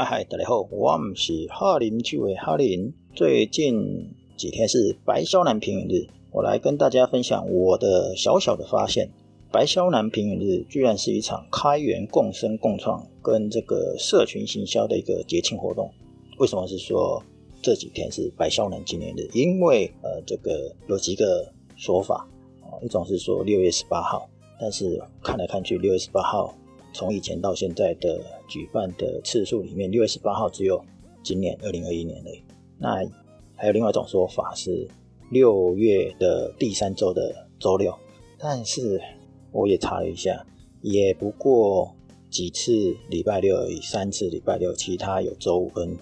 嗨嗨，大家好，我们是哈林趣味哈林。最近几天是白肖南平原日，我来跟大家分享我的小小的发现。白肖南平原日居然是一场开源共生共创跟这个社群行销的一个节庆活动。为什么是说这几天是白肖南纪念日？因为呃，这个有几个说法啊，一种是说六月十八号，但是看来看去，六月十八号。从以前到现在的举办的次数里面，六月十八号只有今年二零二一年的。那还有另外一种说法是六月的第三周的周六，但是我也查了一下，也不过几次礼拜六而已，三次礼拜六，其他有周五跟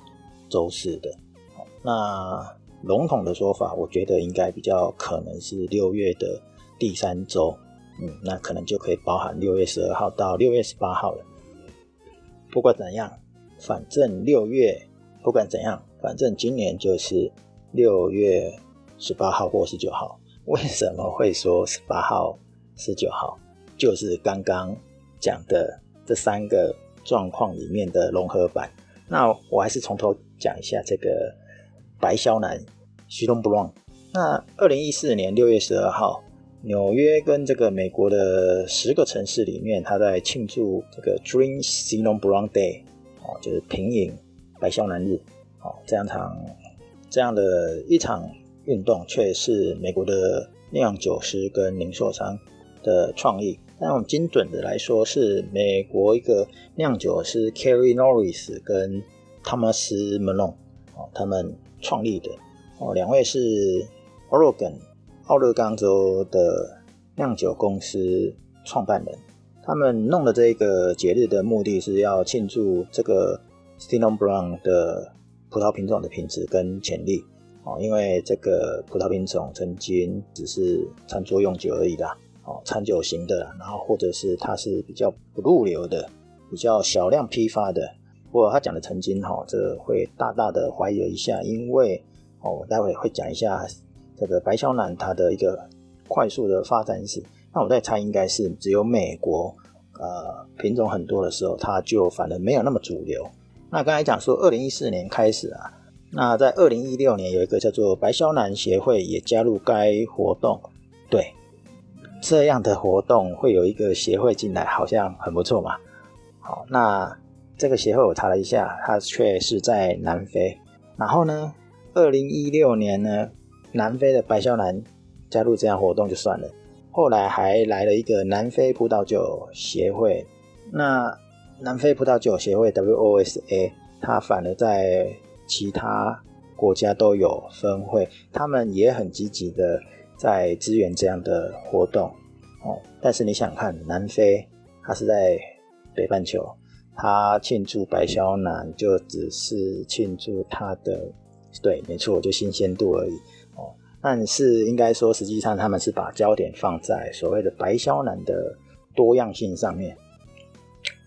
周四的。那笼统的说法，我觉得应该比较可能是六月的第三周。嗯，那可能就可以包含六月十二号到六月十八号了。不管怎样，反正六月不管怎样，反正今年就是六月十八号或十九号。为什么会说十八号、十九号？就是刚刚讲的这三个状况里面的融合版。那我还是从头讲一下这个白肖男徐东不乱。那二零一四年六月十二号。纽约跟这个美国的十个城市里面，他在庆祝这个 Dream s i n o n Brown Day，哦，就是平饮白肖南日，哦，这样场这样的一场运动，却是美国的酿酒师跟零售商的创意。但我们精准的来说，是美国一个酿酒师 Carrie Norris 跟 Thomas Malone，哦，他们创立的，哦，两位是 Oregon。奥勒冈州的酿酒公司创办人，他们弄的这个节日的目的是要庆祝这个 s t i n o n Brown 的葡萄品种的品质跟潜力哦。因为这个葡萄品种曾经只是餐桌用酒而已啦，哦，餐酒型的，然后或者是它是比较不入流的，比较小量批发的。不过他讲的曾经哈，这会大大的怀疑一下，因为哦，我待会会讲一下。这个白肖南它的一个快速的发展史，那我在猜应该是只有美国，呃，品种很多的时候，它就反而没有那么主流。那刚才讲说，二零一四年开始啊，那在二零一六年有一个叫做白肖南协会也加入该活动。对，这样的活动会有一个协会进来，好像很不错嘛。好，那这个协会我查了一下，它却是在南非。然后呢，二零一六年呢？南非的白肖南加入这样活动就算了，后来还来了一个南非葡萄酒协会。那南非葡萄酒协会 WOSA，它反而在其他国家都有分会，他们也很积极的在支援这样的活动。哦，但是你想看，南非它是在北半球，它庆祝白肖南就只是庆祝它的，对，没错，就新鲜度而已。但是应该说，实际上他们是把焦点放在所谓的白肖男的多样性上面。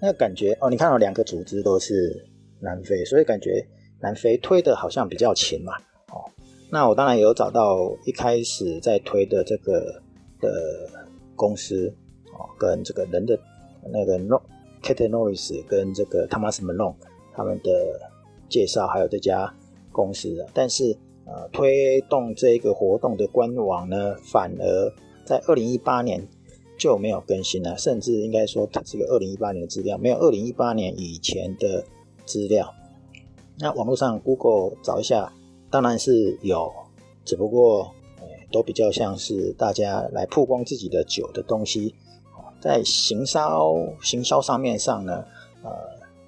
那感觉哦，你看到两个组织都是南非，所以感觉南非推的好像比较勤嘛。哦，那我当然有找到一开始在推的这个的公司哦，跟这个人的那个 No Kate Norris 跟这个 Thomas Malone 他们的介绍，还有这家公司的，但是。呃，推动这个活动的官网呢，反而在二零一八年就没有更新了，甚至应该说它是个二零一八年的资料，没有二零一八年以前的资料。那网络上 Google 找一下，当然是有，只不过都比较像是大家来曝光自己的酒的东西。在行销行销上面上呢，呃，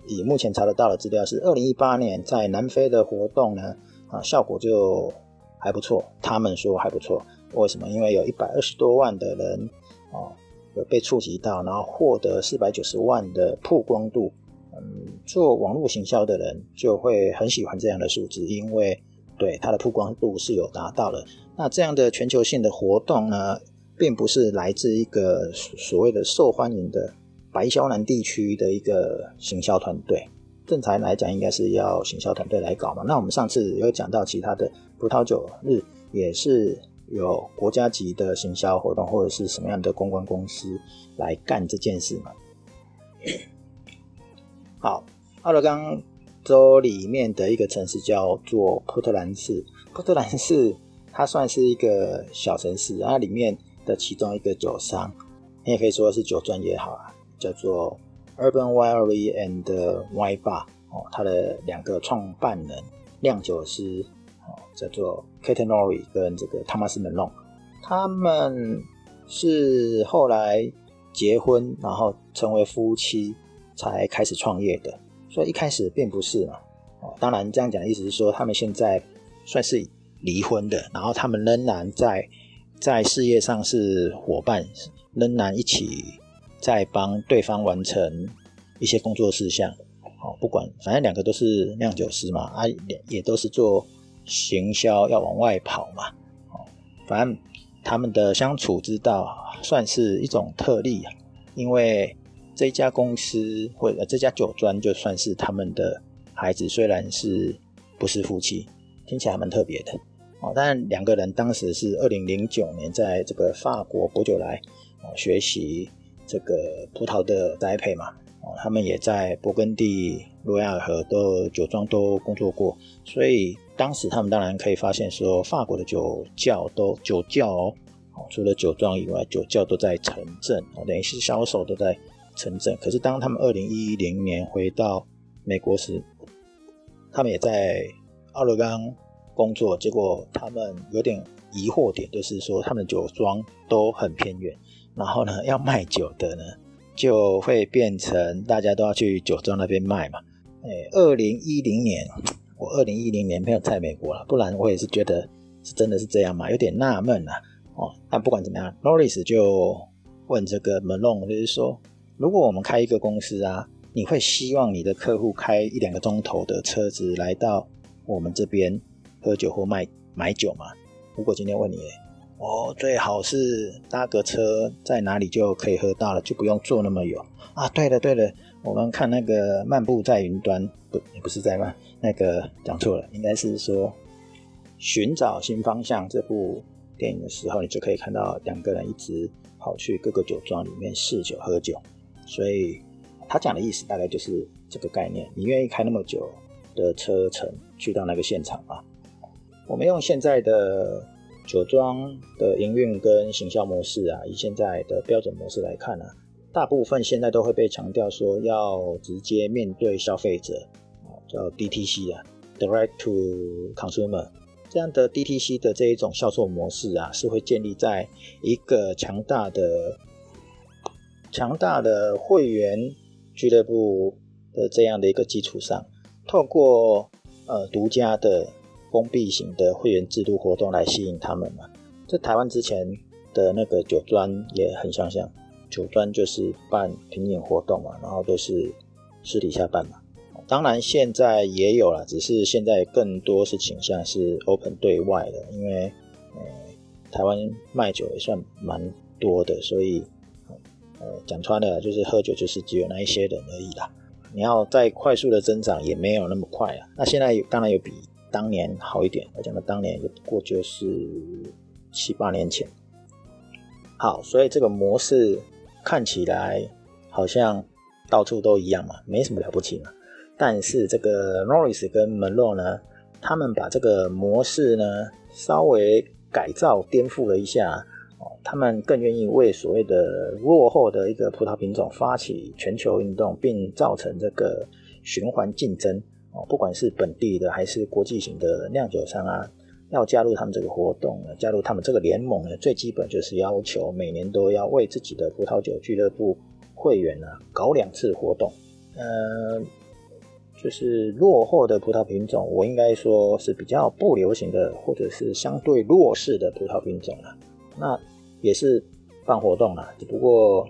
以目前查得到的资料是二零一八年在南非的活动呢。啊，效果就还不错。他们说还不错，为什么？因为有一百二十多万的人哦，有被触及到，然后获得四百九十万的曝光度。嗯，做网络行销的人就会很喜欢这样的数字，因为对它的曝光度是有达到了。那这样的全球性的活动呢，并不是来自一个所谓的受欢迎的白肖南地区的一个行销团队。正常来讲，应该是要行销团队来搞嘛。那我们上次有讲到其他的葡萄酒日，也是有国家级的行销活动，或者是什么样的公关公司来干这件事嘛。好，奥勒冈州里面的一个城市叫做波特兰市。波特兰市它算是一个小城市，它里面的其中一个酒商，你也可以说是酒庄也好啊，叫做 Urban Winery and Wine Bar 哦，它的两个创办人酿酒师哦，叫做 Kate Nori 跟这个 Thomas m a l o n 他们是后来结婚，然后成为夫妻才开始创业的，所以一开始并不是嘛。哦，当然这样讲的意思是说，他们现在算是离婚的，然后他们仍然在在事业上是伙伴，仍然一起在帮对方完成一些工作事项。哦，不管反正两个都是酿酒师嘛，啊也也都是做行销，要往外跑嘛。哦，反正他们的相处之道算是一种特例啊，因为这家公司或者这家酒庄就算是他们的孩子，虽然是不是夫妻。听起来蛮特别的哦，但两个人当时是二零零九年在这个法国博酒来哦学习这个葡萄的栽培嘛哦，他们也在勃艮第、罗亚尔河的酒庄都工作过，所以当时他们当然可以发现说，法国的酒窖都酒窖哦，除了酒庄以外，酒窖都在城镇哦，等于是销售都在城镇。可是当他们二零一零年回到美国时，他们也在奥勒冈。工作结果，他们有点疑惑点，就是说他们的酒庄都很偏远，然后呢，要卖酒的呢，就会变成大家都要去酒庄那边卖嘛。哎，二零一零年，我二零一零年没有在美国了，不然我也是觉得是真的是这样嘛，有点纳闷啊。哦，但不管怎么样，Norris 就问这个 Malone，就是说，如果我们开一个公司啊，你会希望你的客户开一两个钟头的车子来到我们这边？喝酒或卖买酒吗？如果今天问你，哦，最好是搭个车在哪里就可以喝到了，就不用坐那么远啊。对了对了，我们看那个漫步在云端，不，不是在漫，那个讲错了，应该是说寻找新方向这部电影的时候，你就可以看到两个人一直跑去各个酒庄里面试酒喝酒。所以他讲的意思大概就是这个概念：你愿意开那么久的车程去到那个现场吗？我们用现在的酒庄的营运跟行销模式啊，以现在的标准模式来看呢，大部分现在都会被强调说要直接面对消费者，叫 DTC 啊，Direct to Consumer 这样的 DTC 的这一种销售模式啊，是会建立在一个强大的、强大的会员俱乐部的这样的一个基础上，透过呃独家的。封闭型的会员制度活动来吸引他们嘛？在台湾之前的那个酒庄也很相像，酒庄就是办品饮活动嘛，然后都是私底下办嘛。当然现在也有了，只是现在更多是倾向是 open 对外的，因为呃台湾卖酒也算蛮多的，所以呃讲穿了就是喝酒就是只有那一些人而已啦。你要再快速的增长也没有那么快啊。那现在当然有比。当年好一点，我讲的当年也不过就是七八年前。好，所以这个模式看起来好像到处都一样嘛，没什么了不起嘛。但是这个 Norris 跟 Malo 呢，他们把这个模式呢稍微改造颠覆了一下哦，他们更愿意为所谓的落后的一个葡萄品种发起全球运动，并造成这个循环竞争。哦，不管是本地的还是国际型的酿酒商啊，要加入他们这个活动，加入他们这个联盟呢，最基本就是要求每年都要为自己的葡萄酒俱乐部会员呢搞两次活动。呃，就是落后的葡萄品种，我应该说是比较不流行的，或者是相对弱势的葡萄品种了。那也是办活动啦，只不过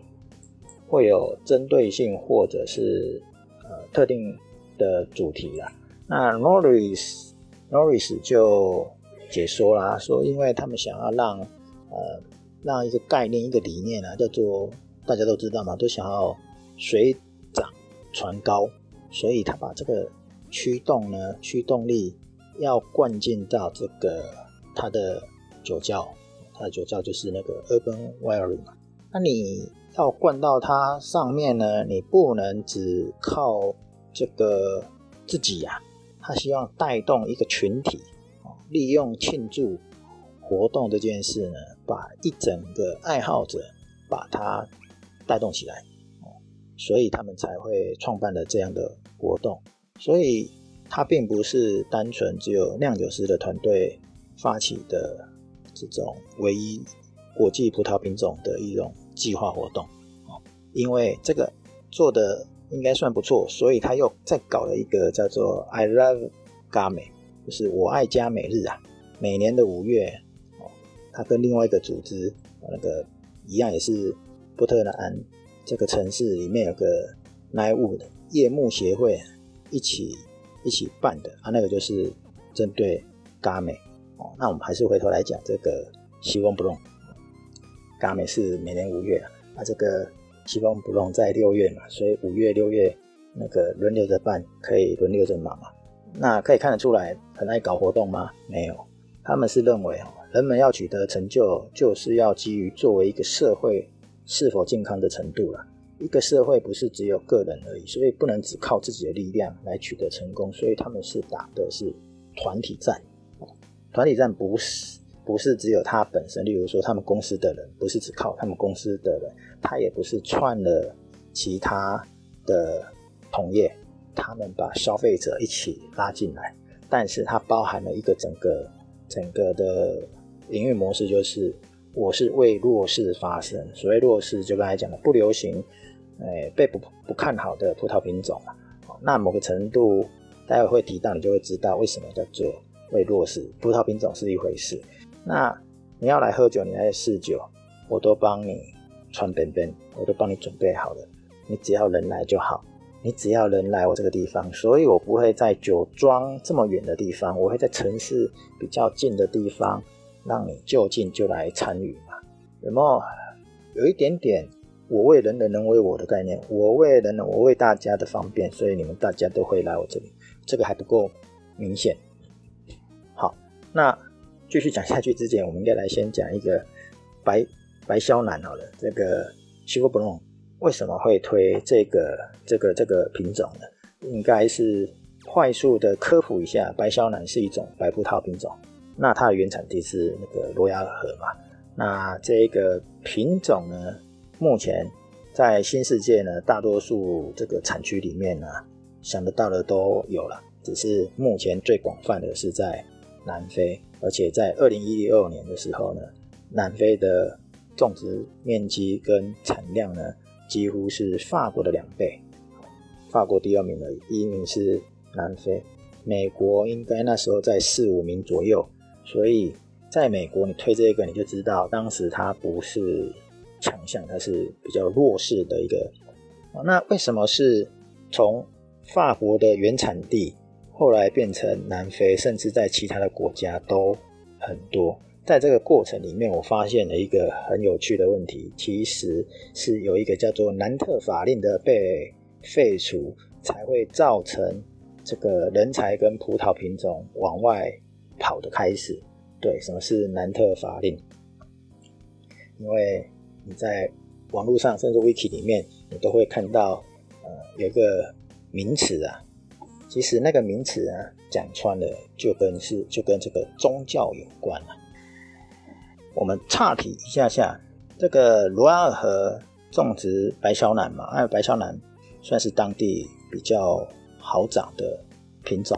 会有针对性或者是呃特定。的主题啦，那 Norris Norris 就解说啦，说因为他们想要让呃让一个概念一个理念啊，叫做大家都知道嘛，都想要水涨船高，所以他把这个驱动呢驱动力要灌进到这个他的酒窖，他的酒窖就是那个 Urban Winery 嘛，那你要灌到它上面呢，你不能只靠。这个自己呀，他希望带动一个群体，利用庆祝活动这件事呢，把一整个爱好者把它带动起来，所以他们才会创办了这样的活动。所以它并不是单纯只有酿酒师的团队发起的这种唯一国际葡萄品种的一种计划活动，因为这个做的。应该算不错，所以他又再搞了一个叫做 I Love 加美，就是我爱加美日啊。每年的五月，哦，他跟另外一个组织，那个一样也是波特兰这个城市里面有个 Nightwood 夜幕协会一起一起办的啊，那个就是针对加美哦。那我们还是回头来讲这个希望不弄，加美是每年五月啊，啊这个。西方不弄在六月嘛，所以五月、六月那个轮流着办，可以轮流着忙嘛。那可以看得出来，很爱搞活动吗？没有，他们是认为哦，人们要取得成就，就是要基于作为一个社会是否健康的程度了。一个社会不是只有个人而已，所以不能只靠自己的力量来取得成功。所以他们是打的是团体战，团体战不是。不是只有他本身，例如说他们公司的人，不是只靠他们公司的人，他也不是串了其他的同业，他们把消费者一起拉进来，但是它包含了一个整个整个的营运模式，就是我是为弱势发声，所谓弱势就刚才讲的不流行，哎被不不看好的葡萄品种那某个程度待会会提到，你就会知道为什么叫做为弱势，葡萄品种是一回事。那你要来喝酒，你来试酒，我都帮你穿本本，我都帮你准备好了。你只要人来就好，你只要人来我这个地方，所以我不会在酒庄这么远的地方，我会在城市比较近的地方，让你就近就来参与嘛。有没有有一点点我为人人，人为我的概念？我为人人，我为大家的方便，所以你们大家都会来我这里，这个还不够明显。好，那。继续讲下去之前，我们应该来先讲一个白白肖南好了。这个西弗布隆为什么会推这个这个这个品种呢？应该是快速的科普一下，白肖南是一种白葡萄品种。那它的原产地是那个罗亚尔河嘛？那这个品种呢，目前在新世界呢，大多数这个产区里面呢，想得到的都有了，只是目前最广泛的是在南非。而且在二零一二年的时候呢，南非的种植面积跟产量呢，几乎是法国的两倍。法国第二名而已，第一名是南非。美国应该那时候在四五名左右。所以在美国，你推这个，你就知道当时它不是强项，它是比较弱势的一个。那为什么是从法国的原产地？后来变成南非，甚至在其他的国家都很多。在这个过程里面，我发现了一个很有趣的问题，其实是有一个叫做南特法令的被废除，才会造成这个人才跟葡萄品种往外跑的开始。对，什么是南特法令？因为你在网络上，甚至 Wiki 里面，你都会看到，呃，有一个名词啊。其实那个名词啊，讲穿了就跟是就跟这个宗教有关了。我们岔题一下下，这个罗瓦尔河种植白小南嘛，因为白小南算是当地比较好长的品种。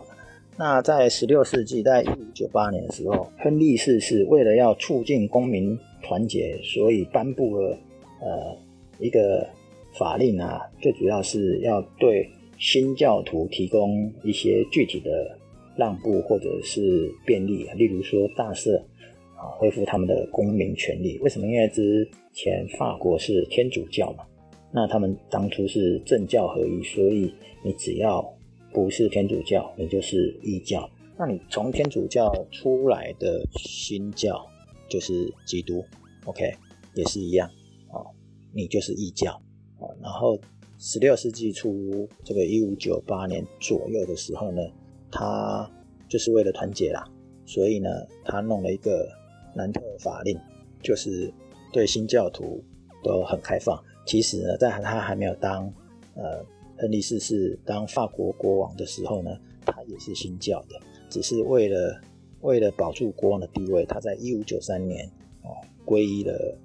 那在十六世纪，在一五九八年的时候，亨利四世为了要促进公民团结，所以颁布了呃一个法令啊，最主要是要对。新教徒提供一些具体的让步或者是便利，例如说大赦啊，恢复他们的公民权利。为什么？因为之前法国是天主教嘛，那他们当初是政教合一，所以你只要不是天主教，你就是异教。那你从天主教出来的新教就是基督，OK，也是一样啊，你就是异教啊，然后。十六世纪初，这个一五九八年左右的时候呢，他就是为了团结啦，所以呢，他弄了一个南特法令，就是对新教徒都很开放。其实呢，在他还没有当呃亨利四世当法国国王的时候呢，他也是新教的，只是为了为了保住国王的地位，他在一五九三年哦皈依了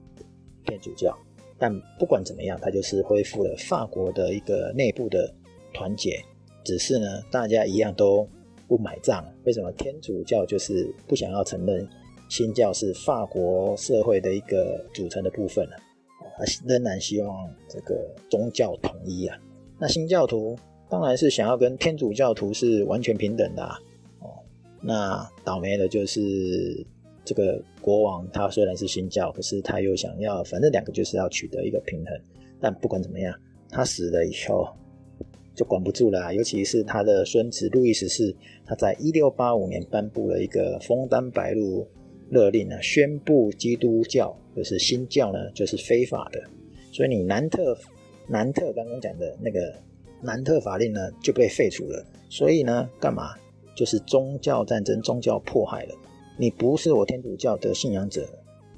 天主教。但不管怎么样，他就是恢复了法国的一个内部的团结。只是呢，大家一样都不买账。为什么天主教就是不想要承认新教是法国社会的一个组成的部分呢？他仍然希望这个宗教统一啊。那新教徒当然是想要跟天主教徒是完全平等的啊。哦，那倒霉的就是这个国王，他虽然是新教，可是他又想要，反正两个就是要取得一个平衡。但不管怎么样，他死了以后。就管不住了，尤其是他的孙子路易十四，他在一六八五年颁布了一个枫丹白露勒令啊，宣布基督教就是新教呢就是非法的，所以你南特南特刚刚讲的那个南特法令呢就被废除了。所以呢，干嘛？就是宗教战争、宗教迫害了。你不是我天主教的信仰者，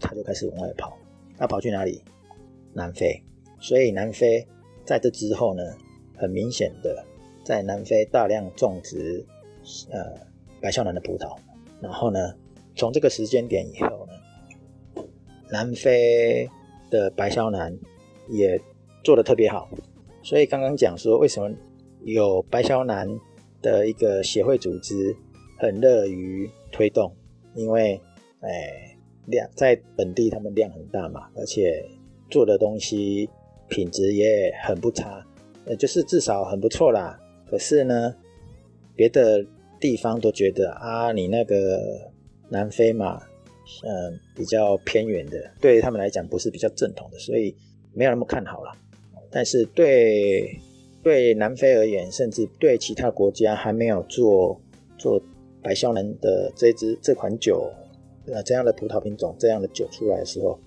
他就开始往外跑。他跑去哪里？南非。所以南非在这之后呢？很明显的，在南非大量种植呃白肖南的葡萄，然后呢，从这个时间点以后呢，南非的白肖南也做得特别好，所以刚刚讲说为什么有白肖南的一个协会组织很乐于推动，因为哎量在本地他们量很大嘛，而且做的东西品质也很不差。呃，就是至少很不错啦。可是呢，别的地方都觉得啊，你那个南非嘛，嗯，比较偏远的，对他们来讲不是比较正统的，所以没有那么看好了。但是对对南非而言，甚至对其他国家还没有做做白香兰的这支这款酒，呃，这样的葡萄品种这样的酒出来的时候，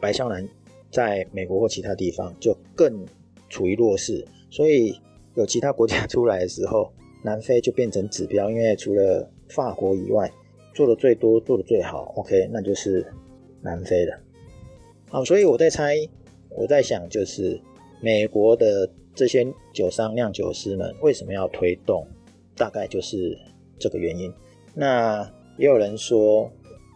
白香兰在美国或其他地方就更。处于弱势，所以有其他国家出来的时候，南非就变成指标。因为除了法国以外，做的最多、做的最好，OK，那就是南非了。好，所以我在猜，我在想，就是美国的这些酒商、酿酒师们为什么要推动？大概就是这个原因。那也有人说，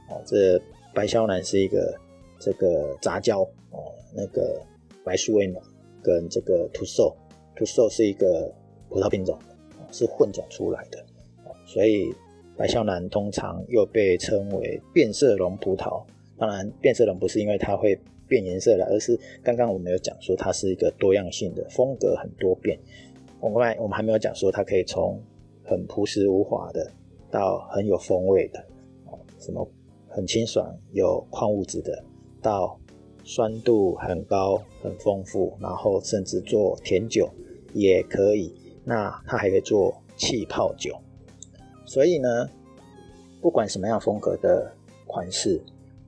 哦，这白肖楠是一个这个杂交哦，那个白苏维农。跟这个图寿，图寿是一个葡萄品种，是混种出来的，所以白肖楠通常又被称为变色龙葡萄。当然，变色龙不是因为它会变颜色了，而是刚刚我们有讲说它是一个多样性的，风格很多变。我们还我们还没有讲说它可以从很朴实无华的，到很有风味的，什么很清爽有矿物质的，到。酸度很高，很丰富，然后甚至做甜酒也可以。那它还可以做气泡酒，所以呢，不管什么样风格的款式，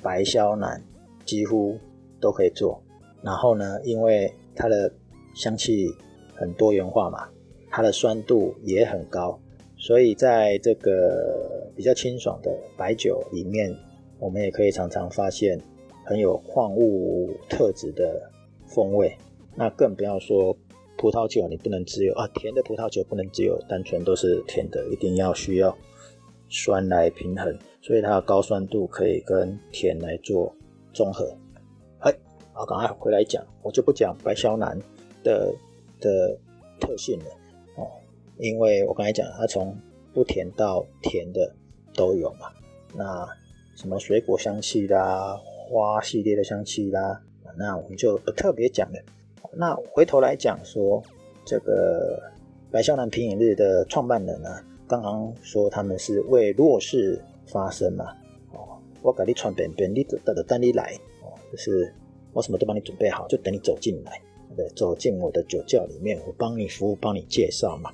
白肖楠几乎都可以做。然后呢，因为它的香气很多元化嘛，它的酸度也很高，所以在这个比较清爽的白酒里面，我们也可以常常发现。很有矿物特质的风味，那更不要说葡萄酒，你不能只有啊甜的葡萄酒不能只有单纯都是甜的，一定要需要酸来平衡，所以它的高酸度可以跟甜来做综合。哎，好，赶快回来讲，我就不讲白肖楠的的特性了，因为我刚才讲它从不甜到甜的都有嘛，那什么水果香气啦。花系列的香气啦，那我们就不特别讲了。那回头来讲说，这个白肖南平饮日的创办人呢，刚刚说他们是为弱势发声嘛。哦，我给你传便便，你等等等你来。哦，就是我什么都帮你准备好，就等你走进来，对，走进我的酒窖里面，我帮你服务，帮你介绍嘛。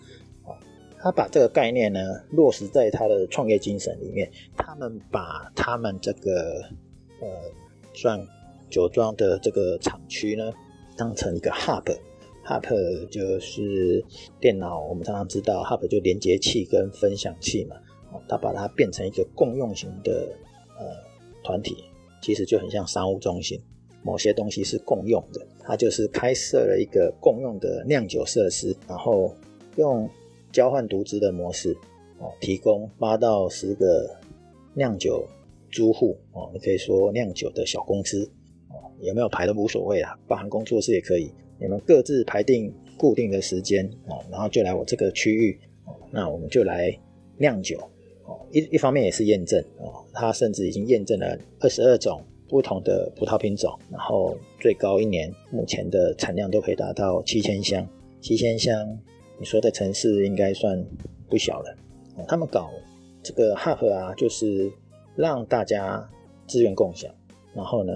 他把这个概念呢落实在他的创业精神里面。他们把他们这个呃。算酒庄的这个厂区呢，当成一个 hub，hub 就是电脑，我们常常知道 hub 就连接器跟分享器嘛，哦，他把它变成一个共用型的呃团体，其实就很像商务中心。某些东西是共用的，它就是开设了一个共用的酿酒设施，然后用交换独资的模式哦，提供八到十个酿酒租户哦，你可以说酿酒的小公司哦，有没有排都无所谓啊，包含工作室也可以，你们各自排定固定的时间哦，然后就来我这个区域哦，那我们就来酿酒哦，一一方面也是验证哦，它甚至已经验证了二十二种。不同的葡萄品种，然后最高一年目前的产量都可以达到七千箱。七千箱，你说在城市应该算不小了。他们搞这个 hub 啊，就是让大家资源共享，然后呢，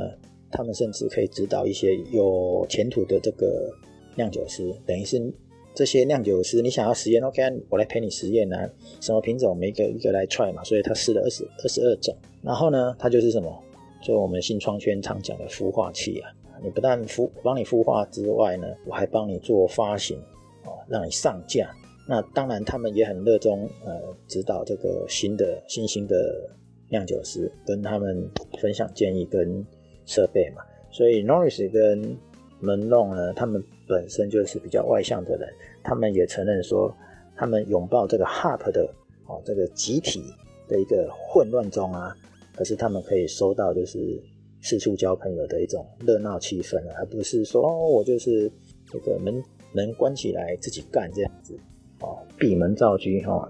他们甚至可以指导一些有前途的这个酿酒师，等于是这些酿酒师，你想要实验，OK，我来陪你实验啊，什么品种，每一个一个来 try 嘛。所以他试了二十二十二种，然后呢，他就是什么？就我们新创圈常讲的孵化器啊，你不但孵帮你孵化之外呢，我还帮你做发行哦，让你上架。那当然，他们也很热衷呃指导这个新的新兴的酿酒师，跟他们分享建议跟设备嘛。所以 Norris 跟门弄呢，他们本身就是比较外向的人，他们也承认说，他们拥抱这个 Hub 的哦这个集体的一个混乱中啊。可是他们可以收到就是四处交朋友的一种热闹气氛啊而不是说哦，我就是这个门门关起来自己干这样子哦，闭门造车哈。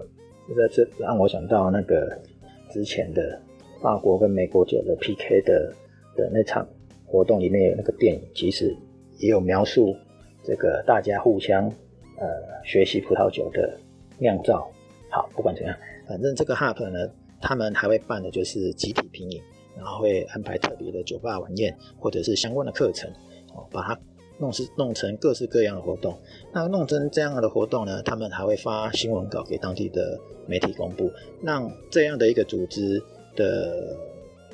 这这让我想到那个之前的法国跟美国酒的 PK 的的那场活动里面有那个电影，其实也有描述这个大家互相呃学习葡萄酒的酿造。好，不管怎样，反正这个 Hub 呢。他们还会办的就是集体品饮，然后会安排特别的酒吧晚宴，或者是相关的课程，哦，把它弄是弄成各式各样的活动。那弄成这样的活动呢，他们还会发新闻稿给当地的媒体公布，让这样的一个组织的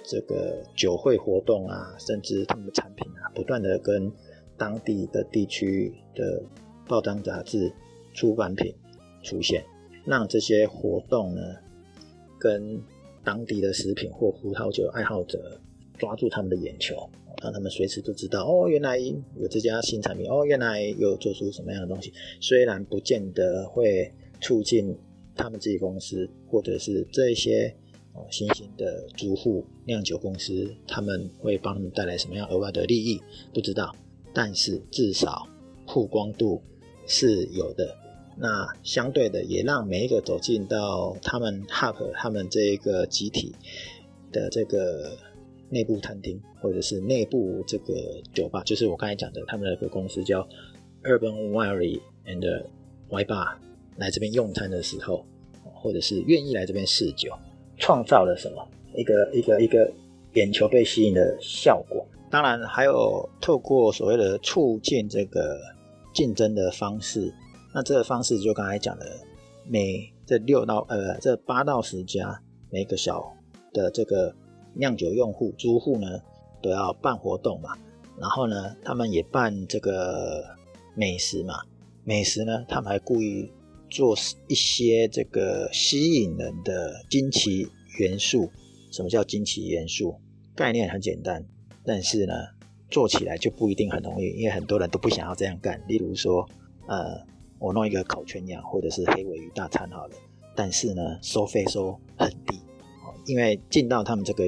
这个酒会活动啊，甚至他们的产品啊，不断的跟当地的地区的报章杂志、出版品出现，让这些活动呢。跟当地的食品或葡萄酒爱好者抓住他们的眼球，让他们随时都知道哦，原来有这家新产品，哦，原来有做出什么样的东西。虽然不见得会促进他们自己公司或者是这些哦新兴的租户酿酒公司，他们会帮他们带来什么样额外的利益，不知道。但是至少曝光度是有的。那相对的，也让每一个走进到他们 Hub 他们这一个集体的这个内部餐厅，或者是内部这个酒吧，就是我刚才讲的，他们的一个公司叫 Urban Winery and Wine Bar，来这边用餐的时候，或者是愿意来这边试酒，创造了什么一个一个一个眼球被吸引的效果。当然，还有透过所谓的促进这个竞争的方式。那这个方式就刚才讲的，每这六到呃这八到十家每个小的这个酿酒用户租户呢都要办活动嘛，然后呢他们也办这个美食嘛，美食呢他们还故意做一些这个吸引人的惊奇元素。什么叫惊奇元素？概念很简单，但是呢做起来就不一定很容易，因为很多人都不想要这样干。例如说呃。我弄一个烤全羊或者是黑尾鱼大餐好了，但是呢，收费收很低，因为进到他们这个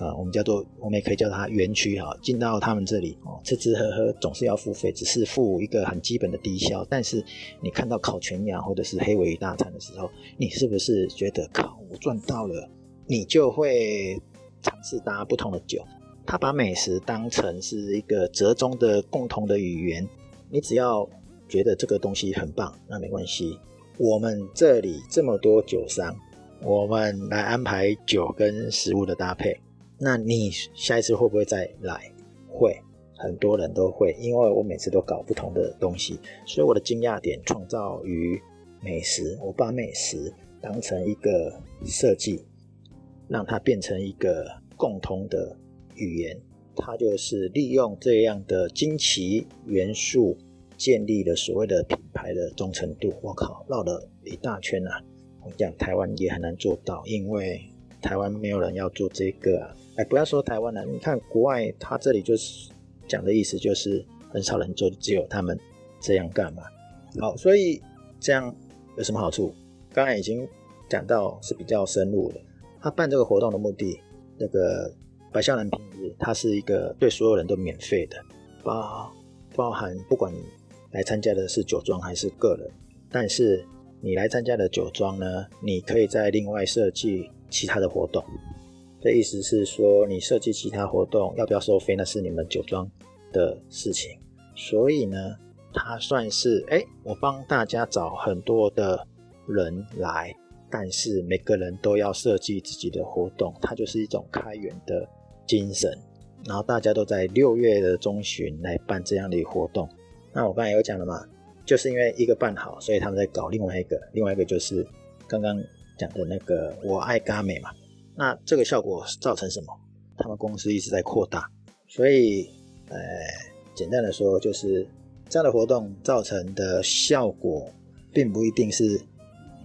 呃，我们叫做我们也可以叫它园区哈，进到他们这里哦，吃吃喝喝总是要付费，只是付一个很基本的低消。但是你看到烤全羊或者是黑尾鱼大餐的时候，你是不是觉得靠我赚到了？你就会尝试搭不同的酒。他把美食当成是一个折中的共同的语言，你只要。觉得这个东西很棒，那没关系。我们这里这么多酒商，我们来安排酒跟食物的搭配。那你下一次会不会再来？会，很多人都会，因为我每次都搞不同的东西，所以我的惊讶点创造于美食。我把美食当成一个设计，让它变成一个共同的语言。它就是利用这样的惊奇元素。建立了所谓的品牌的忠诚度，我靠，绕了一大圈啊！我讲台湾也很难做到，因为台湾没有人要做这个啊。哎，不要说台湾了，你看国外，他这里就是讲的意思就是很少人做，只有他们这样干嘛。好，所以这样有什么好处？刚才已经讲到是比较深入的。他办这个活动的目的，那个白象人平日，它是一个对所有人都免费的，包包含不管你来参加的是酒庄还是个人，但是你来参加的酒庄呢，你可以在另外设计其他的活动。这意思是说，你设计其他活动要不要收费，那是你们酒庄的事情。所以呢，它算是哎，我帮大家找很多的人来。但是每个人都要设计自己的活动，它就是一种开源的精神。然后大家都在六月的中旬来办这样的活动。那我刚才有讲了嘛，就是因为一个办好，所以他们在搞另外一个，另外一个就是刚刚讲的那个我爱嘎美嘛。那这个效果造成什么？他们公司一直在扩大，所以呃，简单的说就是这样的活动造成的效果，并不一定是。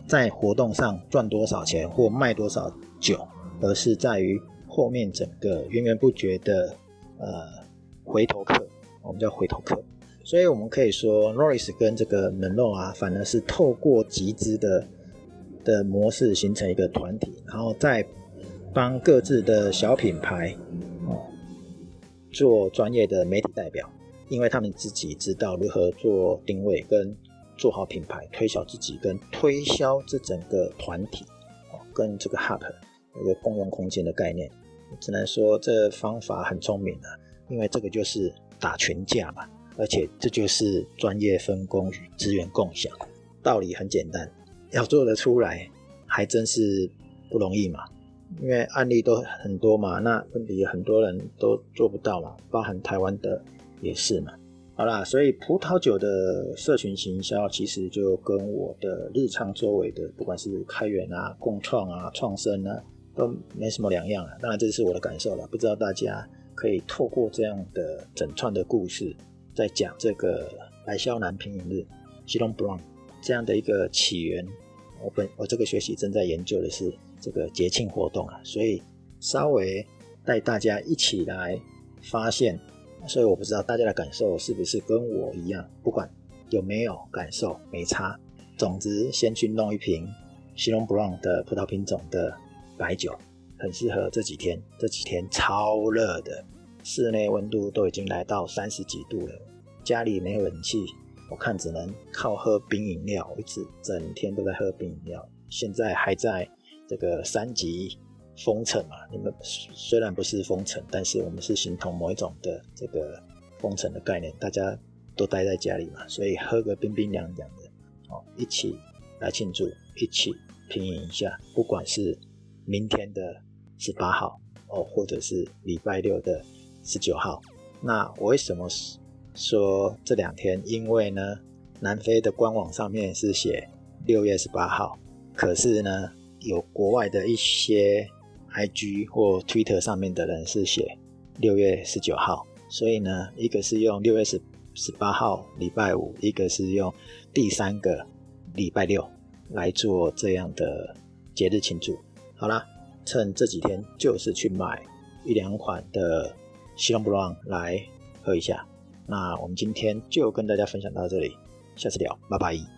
在活动上赚多少钱或卖多少酒，而是在于后面整个源源不绝的呃回头客，我们叫回头客。所以我们可以说，Norris 跟这个门诺啊，反而是透过集资的的模式形成一个团体，然后再帮各自的小品牌哦做专业的媒体代表，因为他们自己知道如何做定位跟。做好品牌，推销自己，跟推销这整个团体，哦，跟这个 hub 一个共用空间的概念，只能说这方法很聪明啊，因为这个就是打群架嘛，而且这就是专业分工与资源共享，道理很简单，要做得出来还真是不容易嘛，因为案例都很多嘛，那问题很多人都做不到嘛，包含台湾的也是嘛。好啦，所以葡萄酒的社群行销其实就跟我的日常周围的，不管是开源啊、共创啊、创生啊，都没什么两样了。当然，这是我的感受了，不知道大家可以透过这样的整串的故事，在讲这个白肖南平饮日 s h i l o n Brown） 这样的一个起源。我本我这个学习正在研究的是这个节庆活动啊，所以稍微带大家一起来发现。所以我不知道大家的感受是不是跟我一样，不管有没有感受，没差。总之，先去弄一瓶西隆 Brown 的葡萄品种的白酒，很适合这几天。这几天超热的，室内温度都已经来到三十几度了，家里没有冷气，我看只能靠喝冰饮料，一直整天都在喝冰饮料。现在还在这个三级。封城嘛，你们虽然不是封城，但是我们是形同某一种的这个封城的概念，大家都待在家里嘛，所以喝个冰冰凉凉的，哦，一起来庆祝，一起品饮一下，不管是明天的十八号哦，或者是礼拜六的十九号，那我为什么说这两天？因为呢，南非的官网上面是写六月十八号，可是呢，有国外的一些。IG 或 Twitter 上面的人是写六月十九号，所以呢，一个是用六月十十八号礼拜五，一个是用第三个礼拜六来做这样的节日庆祝。好啦，趁这几天就是去买一两款的西隆布朗来喝一下。那我们今天就跟大家分享到这里，下次聊，拜拜。